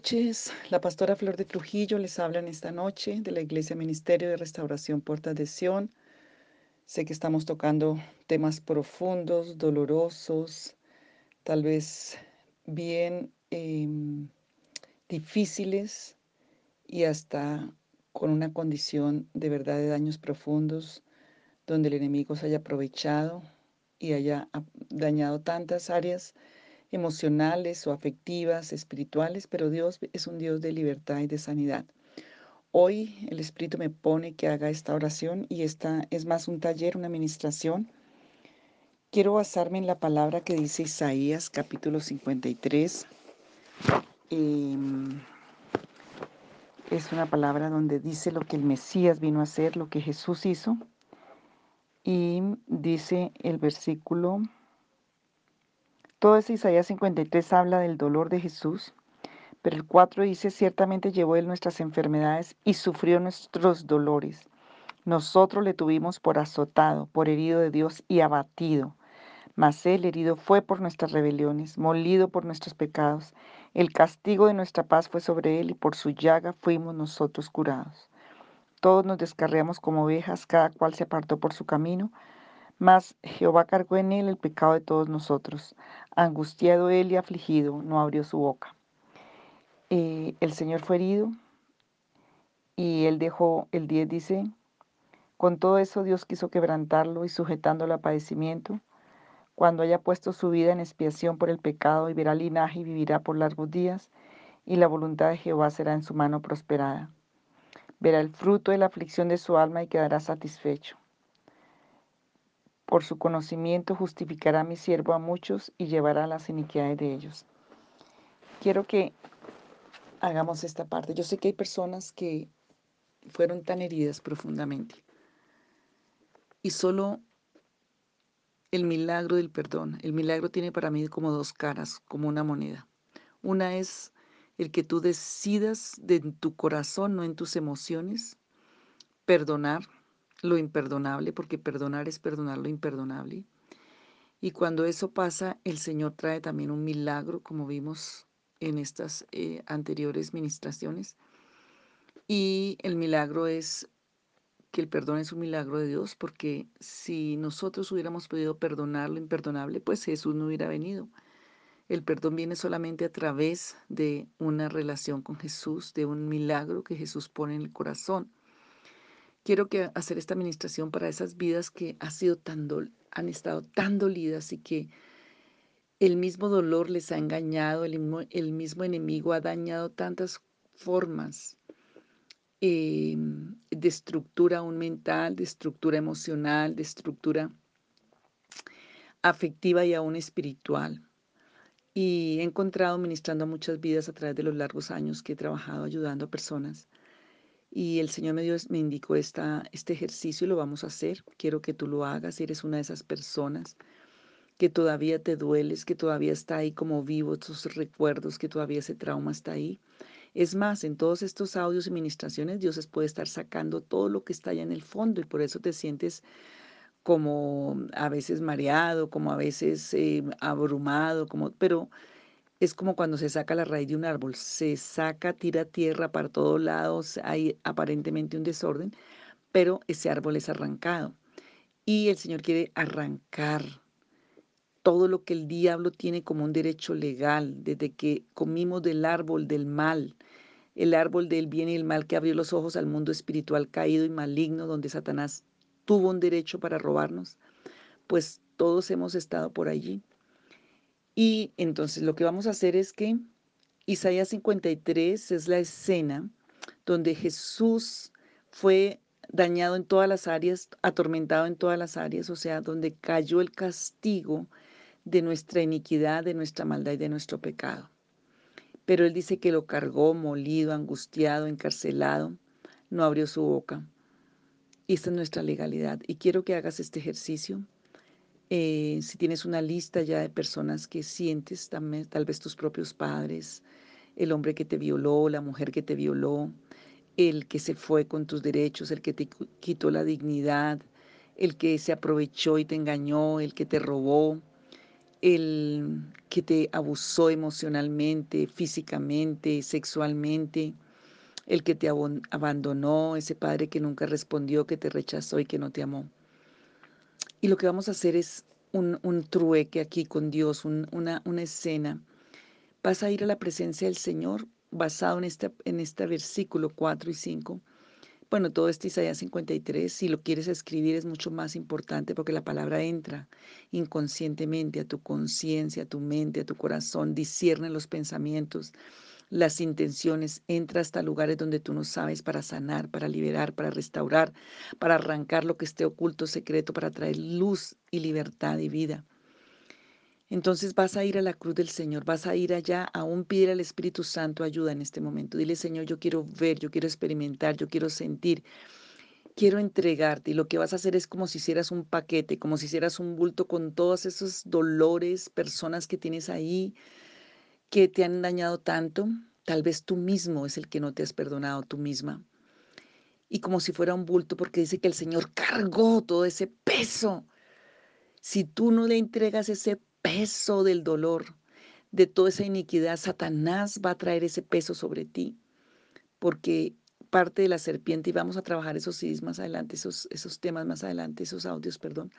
Noches, la pastora Flor de Trujillo les habla en esta noche de la Iglesia Ministerio de Restauración Puertas de Sion. Sé que estamos tocando temas profundos, dolorosos, tal vez bien em, difíciles y hasta con una condición de verdad de daños profundos, donde el enemigo se haya aprovechado y haya dañado tantas áreas emocionales o afectivas, espirituales, pero Dios es un Dios de libertad y de sanidad. Hoy el Espíritu me pone que haga esta oración y esta es más un taller, una administración. Quiero basarme en la palabra que dice Isaías capítulo 53. Em, es una palabra donde dice lo que el Mesías vino a hacer, lo que Jesús hizo. Y dice el versículo todo ese Isaías 53 habla del dolor de Jesús, pero el 4 dice, ciertamente llevó él nuestras enfermedades y sufrió nuestros dolores. Nosotros le tuvimos por azotado, por herido de Dios y abatido. Mas él herido fue por nuestras rebeliones, molido por nuestros pecados. El castigo de nuestra paz fue sobre él y por su llaga fuimos nosotros curados. Todos nos descarriamos como ovejas, cada cual se apartó por su camino mas Jehová cargó en él el pecado de todos nosotros. Angustiado él y afligido, no abrió su boca. Eh, el Señor fue herido y él dejó, el 10 dice, con todo eso Dios quiso quebrantarlo y sujetándolo a padecimiento. Cuando haya puesto su vida en expiación por el pecado y verá linaje y vivirá por largos días, y la voluntad de Jehová será en su mano prosperada. Verá el fruto de la aflicción de su alma y quedará satisfecho. Por su conocimiento justificará mi siervo a muchos y llevará las iniquidades de ellos. Quiero que hagamos esta parte. Yo sé que hay personas que fueron tan heridas profundamente. Y solo el milagro del perdón. El milagro tiene para mí como dos caras, como una moneda. Una es el que tú decidas de tu corazón, no en tus emociones, perdonar lo imperdonable, porque perdonar es perdonar lo imperdonable. Y cuando eso pasa, el Señor trae también un milagro, como vimos en estas eh, anteriores ministraciones. Y el milagro es que el perdón es un milagro de Dios, porque si nosotros hubiéramos podido perdonar lo imperdonable, pues Jesús no hubiera venido. El perdón viene solamente a través de una relación con Jesús, de un milagro que Jesús pone en el corazón quiero que hacer esta administración para esas vidas que ha sido tan han estado tan dolidas y que el mismo dolor les ha engañado, el mismo, el mismo enemigo ha dañado tantas formas em, de estructura aún mental, de estructura emocional, de estructura afectiva y aún espiritual. Y he encontrado ministrando a muchas vidas a través de los largos años que he trabajado ayudando a personas y el Señor me, dio, me indicó esta, este ejercicio y lo vamos a hacer. Quiero que tú lo hagas si eres una de esas personas que todavía te dueles, que todavía está ahí como vivo tus recuerdos, que todavía ese trauma está ahí. Es más, en todos estos audios y ministraciones Dios puede estar sacando todo lo que está allá en el fondo y por eso te sientes como a veces mareado, como a veces eh, abrumado, como, pero es como cuando se saca la raíz de un árbol, se saca, tira tierra para todos lados, hay aparentemente un desorden, pero ese árbol es arrancado. Y el Señor quiere arrancar todo lo que el diablo tiene como un derecho legal, desde que comimos del árbol del mal, el árbol del bien y el mal que abrió los ojos al mundo espiritual caído y maligno, donde Satanás tuvo un derecho para robarnos, pues todos hemos estado por allí. Y entonces lo que vamos a hacer es que Isaías 53 es la escena donde Jesús fue dañado en todas las áreas, atormentado en todas las áreas, o sea, donde cayó el castigo de nuestra iniquidad, de nuestra maldad y de nuestro pecado. Pero él dice que lo cargó molido, angustiado, encarcelado, no abrió su boca. Y esta es nuestra legalidad. Y quiero que hagas este ejercicio eh, si tienes una lista ya de personas que sientes, también, tal vez tus propios padres, el hombre que te violó, la mujer que te violó, el que se fue con tus derechos, el que te quitó la dignidad, el que se aprovechó y te engañó, el que te robó, el que te abusó emocionalmente, físicamente, sexualmente, el que te abandonó, ese padre que nunca respondió, que te rechazó y que no te amó. Y lo que vamos a hacer es un, trueque aquí con Dios, una, una escena. Vas a ir a la presencia del Señor basado en este, en este versículo 4 y 5. Bueno, todo este Isaías 53, si lo quieres escribir es mucho más importante porque la palabra entra inconscientemente a tu conciencia, a tu mente, a tu corazón, discierne los pensamientos, las intenciones, entra hasta lugares donde tú no sabes para sanar, para liberar, para restaurar, para arrancar lo que esté oculto, secreto, para traer luz y libertad y vida. Entonces vas a ir a la cruz del Señor, vas a ir allá, aún pide al Espíritu Santo ayuda en este momento. Dile, Señor, yo quiero ver, yo quiero experimentar, yo quiero sentir, quiero entregarte. Y lo que vas a hacer es como si hicieras un paquete, como si hicieras un bulto con todos esos dolores, personas que tienes ahí, que te han dañado tanto. Tal vez tú mismo es el que no te has perdonado, tú misma. Y como si fuera un bulto, porque dice que el Señor cargó todo ese peso. Si tú no le entregas ese peso del dolor, de toda esa iniquidad, Satanás va a traer ese peso sobre ti, porque parte de la serpiente, y vamos a trabajar esos CDs más adelante, esos, esos temas más adelante, esos audios, perdón,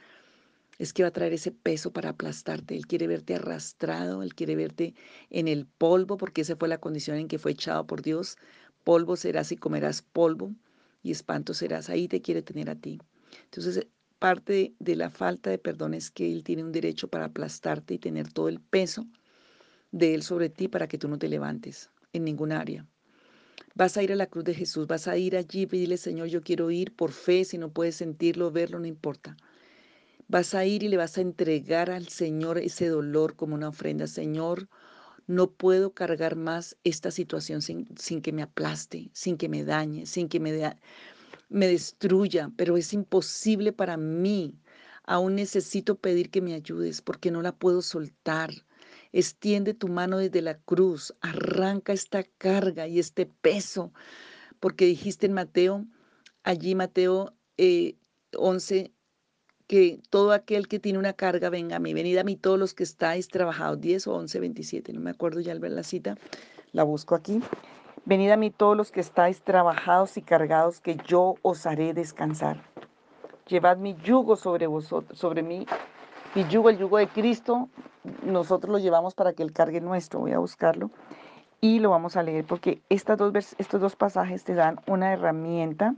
es que va a traer ese peso para aplastarte. Él quiere verte arrastrado, él quiere verte en el polvo, porque esa fue la condición en que fue echado por Dios. Polvo serás y comerás polvo, y espanto serás. Ahí te quiere tener a ti. Entonces, parte de la falta de perdón es que Él tiene un derecho para aplastarte y tener todo el peso de Él sobre ti para que tú no te levantes en ningún área. Vas a ir a la cruz de Jesús, vas a ir allí y dile, Señor, yo quiero ir por fe, si no puedes sentirlo, verlo, no importa. Vas a ir y le vas a entregar al Señor ese dolor como una ofrenda. Señor, no puedo cargar más esta situación sin, sin que me aplaste, sin que me dañe, sin que me, me destruya, pero es imposible para mí. Aún necesito pedir que me ayudes porque no la puedo soltar. Extiende tu mano desde la cruz, arranca esta carga y este peso, porque dijiste en Mateo, allí Mateo 11, eh, que todo aquel que tiene una carga venga a mí, venid a mí todos los que estáis trabajados, 10 o 11, 27, no me acuerdo ya al ver la cita, la busco aquí. Venid a mí todos los que estáis trabajados y cargados, que yo os haré descansar. Llevad mi yugo sobre vosotros, sobre mí. Mi yugo, el yugo de Cristo, nosotros lo llevamos para que Él cargue nuestro. Voy a buscarlo y lo vamos a leer porque estas dos, estos dos pasajes te dan una herramienta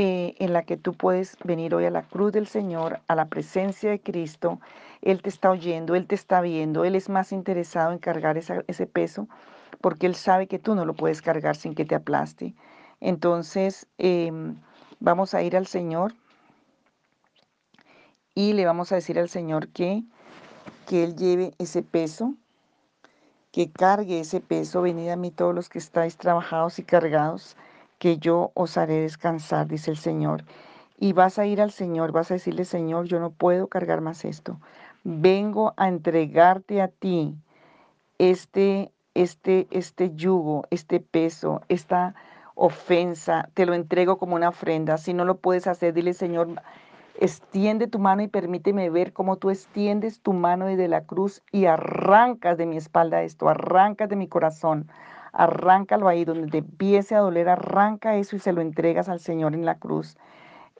eh, en la que tú puedes venir hoy a la cruz del Señor, a la presencia de Cristo. Él te está oyendo, Él te está viendo, Él es más interesado en cargar ese peso porque Él sabe que tú no lo puedes cargar sin que te aplaste. Entonces, em, vamos a ir al Señor y le vamos a decir al Señor que, que Él lleve ese peso, que cargue ese peso. Venid a mí todos los que estáis trabajados y cargados, que yo os haré descansar, dice el Señor. Y vas a ir al Señor, vas a decirle, Señor, yo no puedo cargar más esto. Vengo a entregarte a ti este este, este yugo, este peso, esta ofensa, te lo entrego como una ofrenda. Si no lo puedes hacer, dile, Señor, extiende tu mano y permíteme ver cómo tú extiendes tu mano desde la cruz y arrancas de mi espalda esto, arrancas de mi corazón, arráncalo ahí donde te empiece a doler, arranca eso y se lo entregas al Señor en la cruz.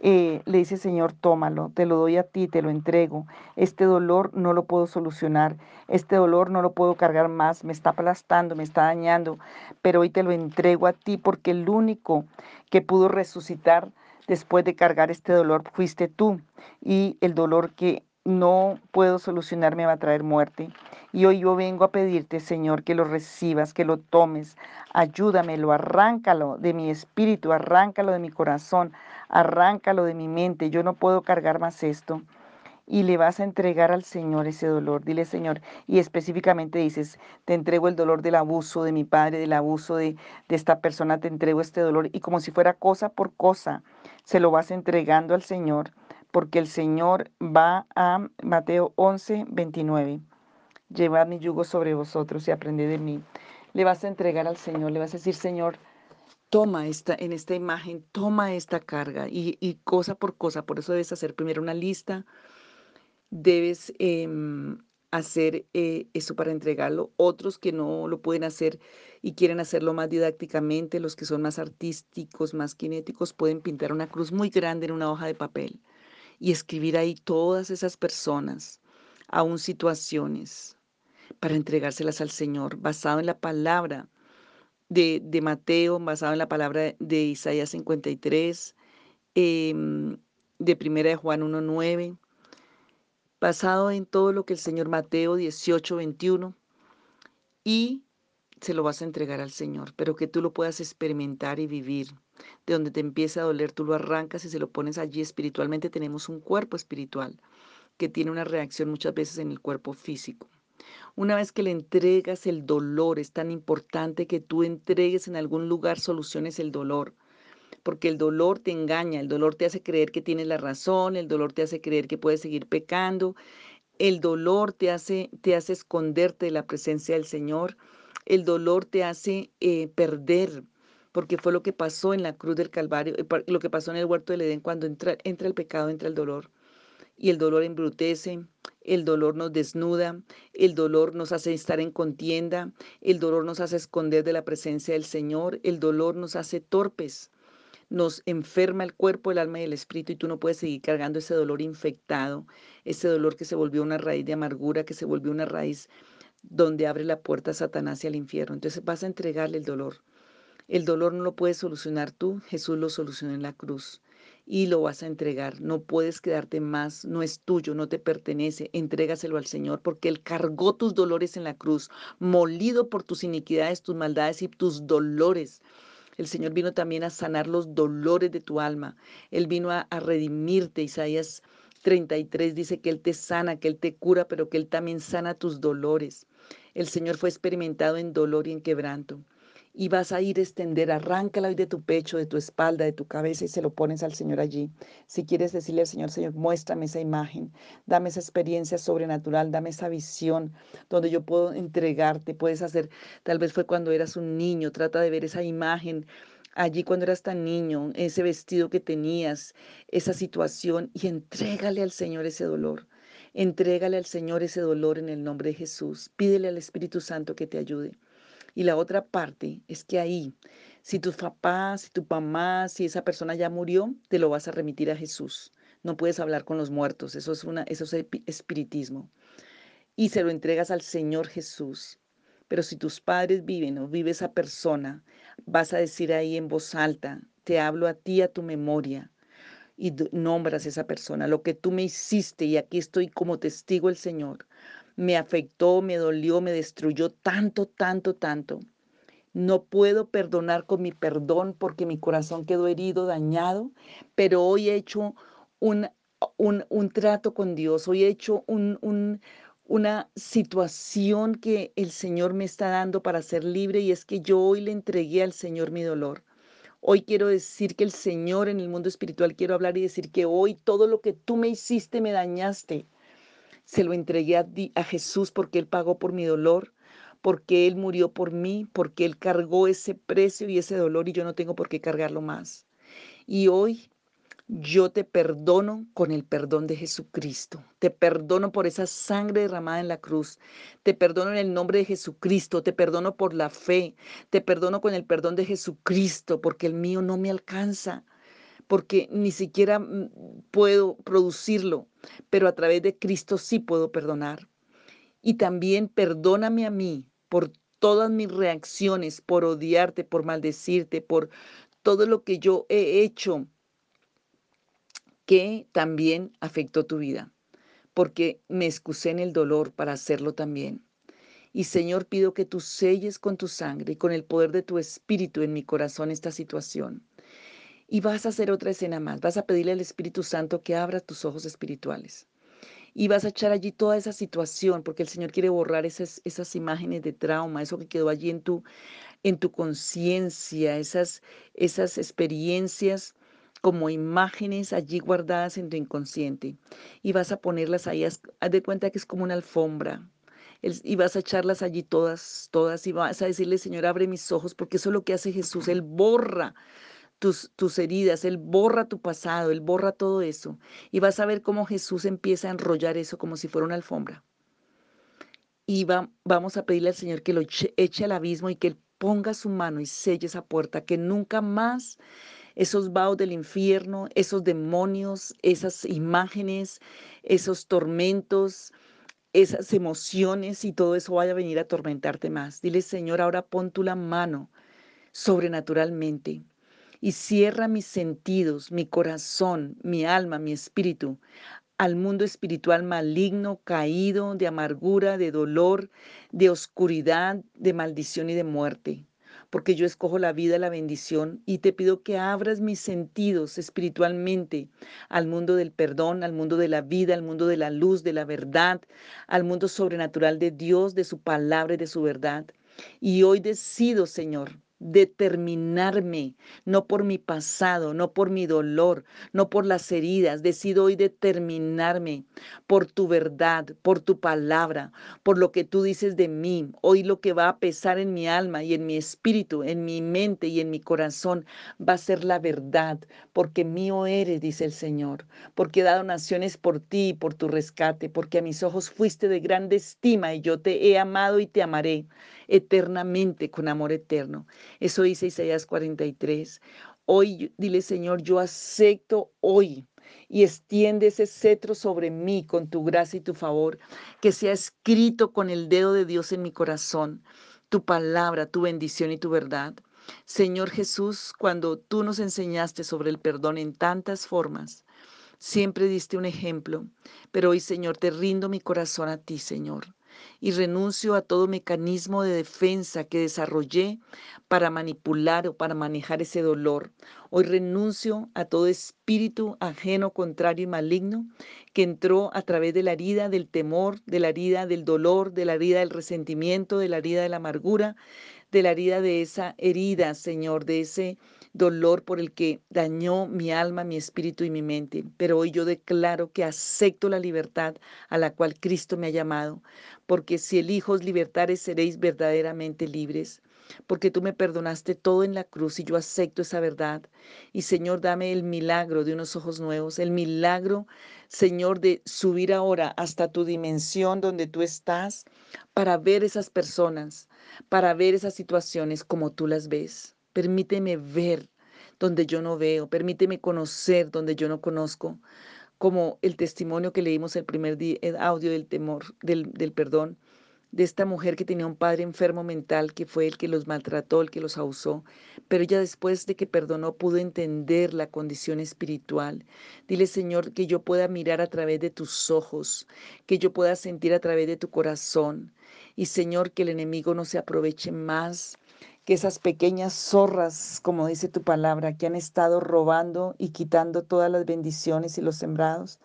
Eh, le dice, Señor, tómalo, te lo doy a ti, te lo entrego. Este dolor no lo puedo solucionar, este dolor no lo puedo cargar más, me está aplastando, me está dañando, pero hoy te lo entrego a ti porque el único que pudo resucitar después de cargar este dolor fuiste tú y el dolor que no puedo solucionar me va a traer muerte. Y hoy yo vengo a pedirte, Señor, que lo recibas, que lo tomes. Ayúdamelo, arráncalo de mi espíritu, arráncalo de mi corazón, arráncalo de mi mente. Yo no puedo cargar más esto. Y le vas a entregar al Señor ese dolor. Dile, Señor, y específicamente dices, te entrego el dolor del abuso de mi padre, del abuso de, de esta persona, te entrego este dolor. Y como si fuera cosa por cosa, se lo vas entregando al Señor porque el Señor va a Mateo 11, 29. Llevad mi yugo sobre vosotros y aprended de mí. Le vas a entregar al Señor, le vas a decir, Señor, toma esta, en esta imagen, toma esta carga y, cosa por cosa. Por eso debes hacer primero una lista, debes em, hacer eh, eso para entregarlo, otros que no lo pueden hacer y quieren hacerlo más didácticamente, los que son más artísticos, más kinéticos, pueden pintar una cruz muy grande en una hoja de papel y escribir ahí todas esas personas, aún situaciones, para entregárselas al Señor, basado en la palabra de, de Mateo, basado en la palabra de Isaías 53, em, de Primera de Juan 1.9, basado en todo lo que el Señor Mateo 18, 21, y se lo vas a entregar al Señor, pero que tú lo puedas experimentar y vivir. De donde te empieza a doler, tú lo arrancas y se lo pones allí espiritualmente. Tenemos un cuerpo espiritual que tiene una reacción muchas veces en el cuerpo físico. Una vez que le entregas el dolor, es tan importante que tú entregues en algún lugar soluciones el dolor porque el dolor te engaña, el dolor te hace creer que tienes la razón, el dolor te hace creer que puedes seguir pecando, el dolor te hace, te hace esconderte de la presencia del Señor, el dolor te hace eh, perder, porque fue lo que pasó en la cruz del Calvario, eh, lo que pasó en el huerto del Edén, cuando entra, entra el pecado, entra el dolor. Y el dolor embrutece, el dolor nos desnuda, el dolor nos hace estar en contienda, el dolor nos hace esconder de la presencia del Señor, el dolor nos hace torpes nos enferma el cuerpo, el alma y el espíritu y tú no puedes seguir cargando ese dolor infectado, ese dolor que se volvió una raíz de amargura, que se volvió una raíz donde abre la puerta a Satanás y al infierno. Entonces vas a entregarle el dolor. El dolor no lo puedes solucionar tú, Jesús lo solucionó en la cruz y lo vas a entregar. No puedes quedarte más, no es tuyo, no te pertenece. Entrégaselo al Señor porque Él cargó tus dolores en la cruz, molido por tus iniquidades, tus maldades y tus dolores. El Señor vino también a sanar los dolores de tu alma. Él vino a, redimirte. Isaías 33 dice que Él te sana, que Él te cura, pero que Él también sana tus dolores. El Señor fue experimentado en dolor y en quebranto y vas a ir a extender, arráncala hoy de tu pecho, de tu espalda, de tu cabeza y se lo pones al Señor allí. Si quieres decirle al Señor, Señor, muéstrame esa imagen, dame esa experiencia sobrenatural, dame esa visión donde yo puedo entregarte, puedes hacer, tal vez fue cuando eras un niño, trata de ver esa imagen allí cuando eras tan niño, ese vestido que tenías, esa situación y entrégale al Señor ese dolor. Entrégale al Señor ese dolor en el nombre de Jesús. Pídele al Espíritu Santo que te ayude. Y la otra parte es que ahí, si tus papás, si tu mamá, si esa persona ya murió, te lo vas a remitir a Jesús. No puedes hablar con los muertos, eso es, una, eso es espiritismo. Y se lo entregas al Señor Jesús. Pero si tus padres viven o vive esa persona, vas a decir ahí en voz alta, te hablo a ti, a tu memoria, y nombras a esa persona, lo que tú me hiciste, y aquí estoy como testigo el Señor, me afectó, me dolió, me destruyó tanto, tanto, tanto. No puedo perdonar con mi perdón porque mi corazón quedó herido, dañado, pero hoy he hecho un, un, trato con Dios, hoy he hecho un, una situación que el Señor me está dando para ser libre y es que yo hoy le entregué al Señor mi dolor. Hoy quiero decir que el Señor en el mundo espiritual, quiero hablar y decir que hoy todo lo que tú me hiciste me dañaste se lo entregué a, Jesús porque Él pagó por mi dolor, porque Él murió por mí, porque Él cargó ese precio y ese dolor y yo no tengo por qué cargarlo más. Y hoy yo te perdono con el perdón de Jesucristo. Te perdono por esa sangre derramada en la cruz. Te perdono en el nombre de Jesucristo. Te perdono por la fe. Te perdono con el perdón de Jesucristo porque el mío no me alcanza porque ni siquiera mm, puedo producirlo, pero a través de Cristo sí puedo perdonar. Y también perdóname a mí por todas mis reacciones, por odiarte, por maldecirte, por todo lo que yo he hecho que también afectó tu vida, porque me excusé en el dolor para hacerlo también. Y Señor, pido que tú selles con tu sangre y con el poder de tu espíritu en mi corazón esta situación y vas a hacer otra escena más. Vas a pedirle al Espíritu Santo que abra tus ojos espirituales. Y vas a echar allí toda esa situación, porque el Señor quiere borrar esas, esas imágenes de trauma, eso que quedó allí en tu, en tu conciencia, esas, esas experiencias como imágenes allí guardadas en tu inconsciente. Y vas a ponerlas ahí, haz de cuenta que es como una alfombra, y vas a echarlas allí todas, todas, y vas a decirle, Señor, abre mis ojos, porque eso es lo que hace Jesús, Él borra tus, tus heridas, Él borra tu pasado, Él borra todo eso. Y vas a ver cómo Jesús empieza a enrollar eso como si fuera una alfombra. y vamos a pedirle al Señor que lo eche, al abismo y que Él ponga su mano y selle esa puerta, que nunca más esos vaos del infierno, esos demonios, esas imágenes, esos tormentos, esas emociones y todo eso vaya a venir a atormentarte más. Dile, Señor, ahora pon tú la mano sobrenaturalmente y cierra mis sentidos, mi corazón, mi alma, mi espíritu al mundo espiritual maligno, caído, de amargura, de dolor, de oscuridad, de maldición y de muerte. Porque yo escojo la vida, la bendición y te pido que abras mis sentidos espiritualmente al mundo del perdón, al mundo de la vida, al mundo de la luz, de la verdad, al mundo sobrenatural de Dios, de su palabra y de su verdad. Y hoy decido, Señor, determinarme, no por mi pasado, no por mi dolor, no por las heridas. Decido hoy determinarme por tu verdad, por tu palabra, por lo que tú dices de mí. Hoy lo que va a pesar en mi alma y en mi espíritu, en mi mente y en mi corazón va a ser la verdad, porque mío eres, dice el Señor, porque he dado naciones por ti y por tu rescate, porque a mis ojos fuiste de grande estima y yo te he amado y te amaré eternamente con amor eterno. Eso dice Isaías 43. Hoy dile, Señor, yo acepto hoy y extiende ese cetro sobre mí con tu gracia y tu favor, que sea escrito con el dedo de Dios en mi corazón, tu palabra, tu bendición y tu verdad. Señor Jesús, cuando tú nos enseñaste sobre el perdón en tantas formas, siempre diste un ejemplo, pero hoy, Señor, te rindo mi corazón a ti, Señor y renuncio a todo mecanismo de defensa que desarrollé para manipular o para manejar ese dolor. Hoy renuncio a todo espíritu ajeno, contrario y maligno que entró a través de la herida del temor, de la herida del dolor, de la herida del resentimiento, de la herida de la amargura, de la herida de esa herida, Señor, de ese dolor por el que dañó mi alma, mi espíritu y mi mente. Pero hoy yo declaro que acepto la libertad a la cual Cristo me ha llamado, porque si elijos libertares seréis verdaderamente libres porque tú me perdonaste todo en la cruz y yo acepto esa verdad. Y Señor, dame el milagro de unos ojos nuevos, el milagro, Señor, de subir ahora hasta tu dimensión donde tú estás para ver esas personas, para ver esas situaciones como tú las ves. Permíteme ver donde yo no veo, permíteme conocer donde yo no conozco, como el testimonio que leímos el primer día, el audio del temor, del, del perdón, de esta mujer que tenía un padre enfermo mental que fue el que los maltrató, el que los abusó, pero ella después de que perdonó pudo entender la condición espiritual. Dile, Señor, que yo pueda mirar a través de tus ojos, que yo pueda sentir a través de tu corazón. Y Señor, que el enemigo no se aproveche más que esas pequeñas zorras, como dice tu palabra, que han estado robando y quitando todas las bendiciones y los sembrados,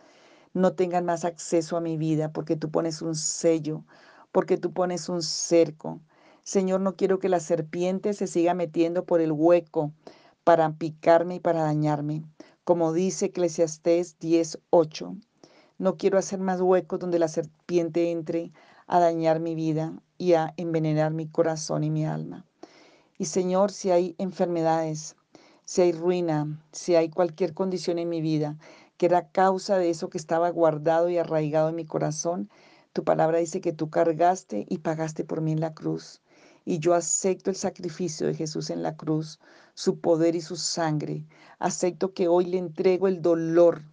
no tengan más acceso a mi vida, porque tú pones un sello, porque tú pones un cerco. Señor, no quiero que la serpiente se siga metiendo por el hueco para picarme y para dañarme, como dice Eclesiastés 10:8. No quiero hacer más huecos donde la serpiente entre a dañar mi vida y a envenenar mi corazón y mi alma. Y Señor, si hay enfermedades, si hay ruina, si hay cualquier condición en mi vida que era causa de eso que estaba guardado y arraigado en mi corazón, tu palabra dice que tú cargaste y pagaste por mí en la cruz. Y yo acepto el sacrificio de Jesús en la cruz, su poder y su sangre. Acepto que hoy le entrego el dolor.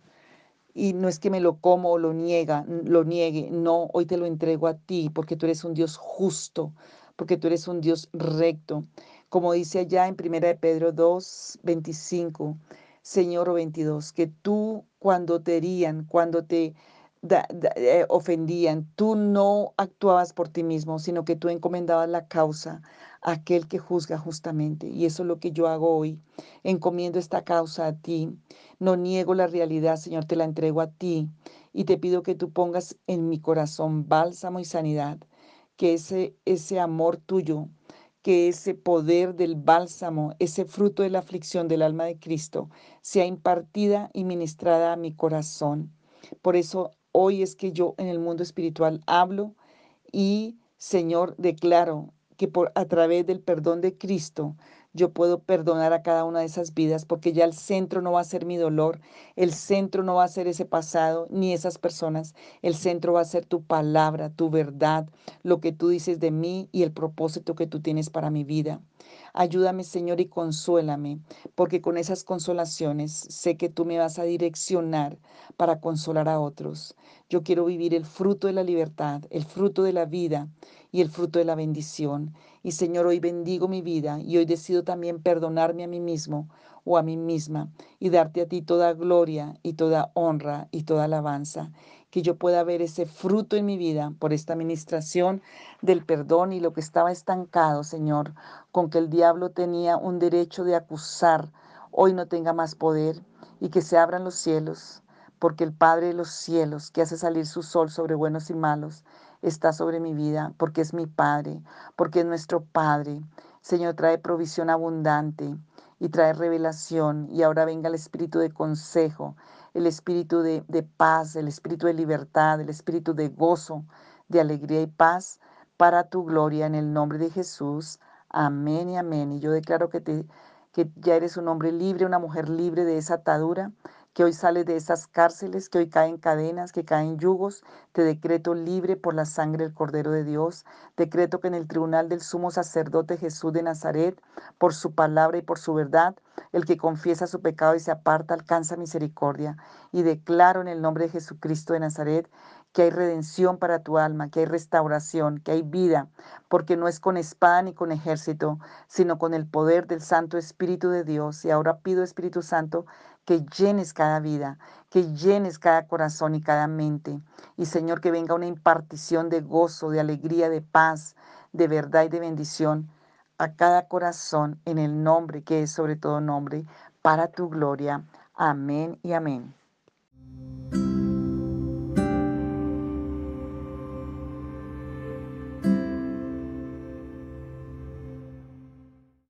Y no es que me lo como o lo niega, lo niegue, no, hoy te lo entrego a ti porque tú eres un Dios justo, porque tú eres un Dios recto. Como dice allá en 1 de Pedro 2, 25, Señor o 22, que tú cuando te herían, cuando te eh, ofendían, tú no actuabas por ti mismo, sino que tú encomendabas la causa a aquel que juzga justamente. Y eso es lo que yo hago hoy. Encomiendo esta causa a ti. No niego la realidad, Señor, te la entrego a ti. Y te pido que tú pongas en mi corazón bálsamo y sanidad que ese, ese amor tuyo, que ese poder del bálsamo, ese fruto de la aflicción del alma de Cristo, sea impartida y ministrada a mi corazón. Por eso hoy es que yo en el mundo espiritual hablo y, Señor, declaro que por a través del perdón de Cristo yo puedo perdonar a cada una de esas vidas porque ya el centro no va a ser mi dolor, el centro no va a ser ese pasado ni esas personas, el centro va a ser tu palabra, tu verdad, lo que tú dices de mí y el propósito que tú tienes para mi vida. Ayúdame, Señor, y consuélame, porque con esas consolaciones sé que tú me vas a direccionar para consolar a otros. Yo quiero vivir el fruto de la libertad, el fruto de la vida y el fruto de la bendición. Y Señor, hoy bendigo mi vida y hoy decido también perdonarme a mí mismo o a mí misma y darte a ti toda gloria y toda honra y toda alabanza que yo pueda ver ese fruto en mi vida por esta administración del perdón y lo que estaba estancado, Señor, con que el diablo tenía un derecho de acusar, hoy no tenga más poder y que se abran los cielos, porque el Padre de los cielos, que hace salir su sol sobre buenos y malos, está sobre mi vida, porque es mi Padre, porque es nuestro Padre. Señor, trae provisión abundante y trae revelación. Y ahora venga el espíritu de consejo, el espíritu de, paz, el espíritu de libertad, el espíritu de gozo, de alegría y paz para tu gloria en el nombre de Jesús. Amén y amén. Y yo declaro que, te, que ya eres un hombre libre, una mujer libre de esa atadura que hoy sales de esas cárceles, que hoy caen cadenas, que caen yugos. Te decreto libre por la sangre del Cordero de Dios. Decreto que en el tribunal del sumo sacerdote Jesús de Nazaret, por su palabra y por su verdad, el que confiesa su pecado y se aparta alcanza misericordia. Y declaro en el nombre de Jesucristo de Nazaret que hay redención para tu alma, que hay restauración, que hay vida, porque no es con espada ni con ejército, sino con el poder del Santo Espíritu de Dios. Y ahora pido, Espíritu Santo, que llenes cada vida, que llenes cada corazón y cada mente. Y Señor, que venga una impartición de gozo, de alegría, de paz, de verdad y de bendición a cada corazón en el nombre que es sobre todo nombre, para tu gloria. Amén y amén.